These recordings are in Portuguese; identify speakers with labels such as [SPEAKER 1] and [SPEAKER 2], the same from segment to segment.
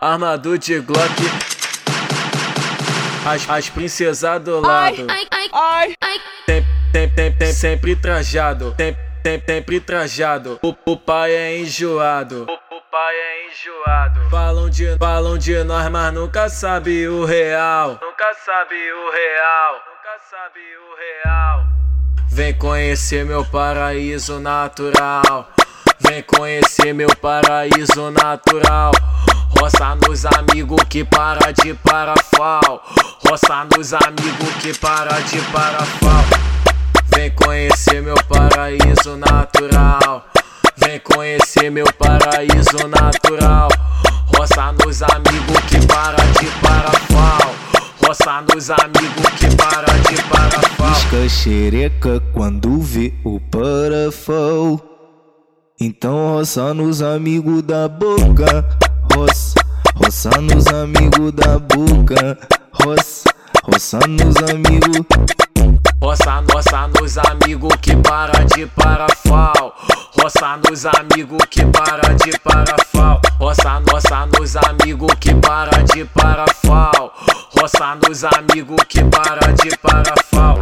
[SPEAKER 1] Armado de Glock. As, as princesas do lado.
[SPEAKER 2] Ai, ai, ai, ai.
[SPEAKER 1] Sempre, trajado. Sempre trajado. O, o pai é enjoado. O, o pai é enjoado. Falam de, falam de nós, mas nunca sabe o real. Nunca sabe o real. Nunca sabe o real. Vem conhecer meu paraíso natural. Vem conhecer meu paraíso natural. Roça nos amigos que para de parafal. Roça nos amigos que para de parafal. Vem conhecer meu paraíso natural. Vem conhecer meu paraíso natural. Roça nos amigos que para de parafal. Roça nos amigos que para de parafal.
[SPEAKER 3] Pisca xereca quando vê o parafal. Então roça nos amigos da boca, roça, roça nos amigos da boca, roça, roça nos amigos.
[SPEAKER 1] Roça, roça nos amigos que para de parafal. Roça nos amigos que para de parafal. Roça, roça nos amigos que para de parafal. Roça nos amigos que para de parafal.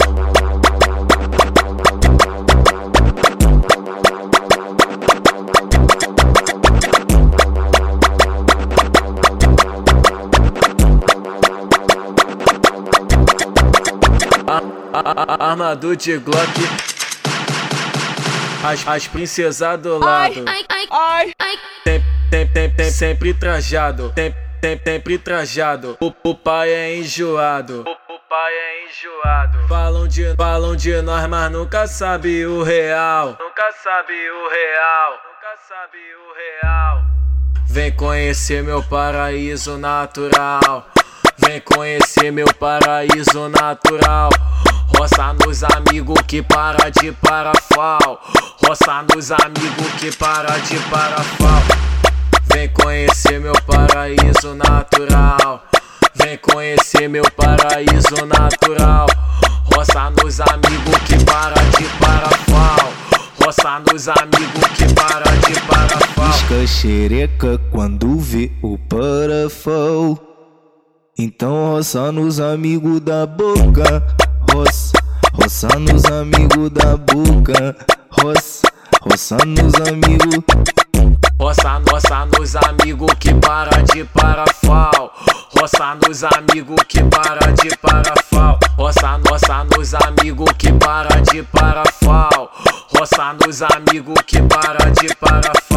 [SPEAKER 1] Armado de Glock. As, as princesas do lado.
[SPEAKER 2] Ai, ai, ai, ai.
[SPEAKER 1] Sempre, sempre, sempre, sempre trajado. Sempre, sempre, sempre trajado. O, o pai é enjoado. O, o pai é enjoado. Falam de, falam de nós, mas nunca sabe o real. Nunca sabe o real. Nunca sabe o real. Vem conhecer meu paraíso natural. Vem conhecer meu paraíso natural. Roça nos amigos que para de parafal. Roça nos amigos que para de parafal. Vem conhecer meu paraíso natural. Vem conhecer meu paraíso natural. Roça nos amigos que para de parafal. Roça nos amigos que para de parafal.
[SPEAKER 3] Pisca xereca quando vê o parafal. Então roça nos amigos da boca, roça, roça nos amigos da boca, roça, roça nos amigos.
[SPEAKER 1] Roça, roça nos amigos que para de parafal. Roça nos amigos que para de parafal. Roça, roça nos amigos que para de parafal. Roça nos amigos que para de parafal.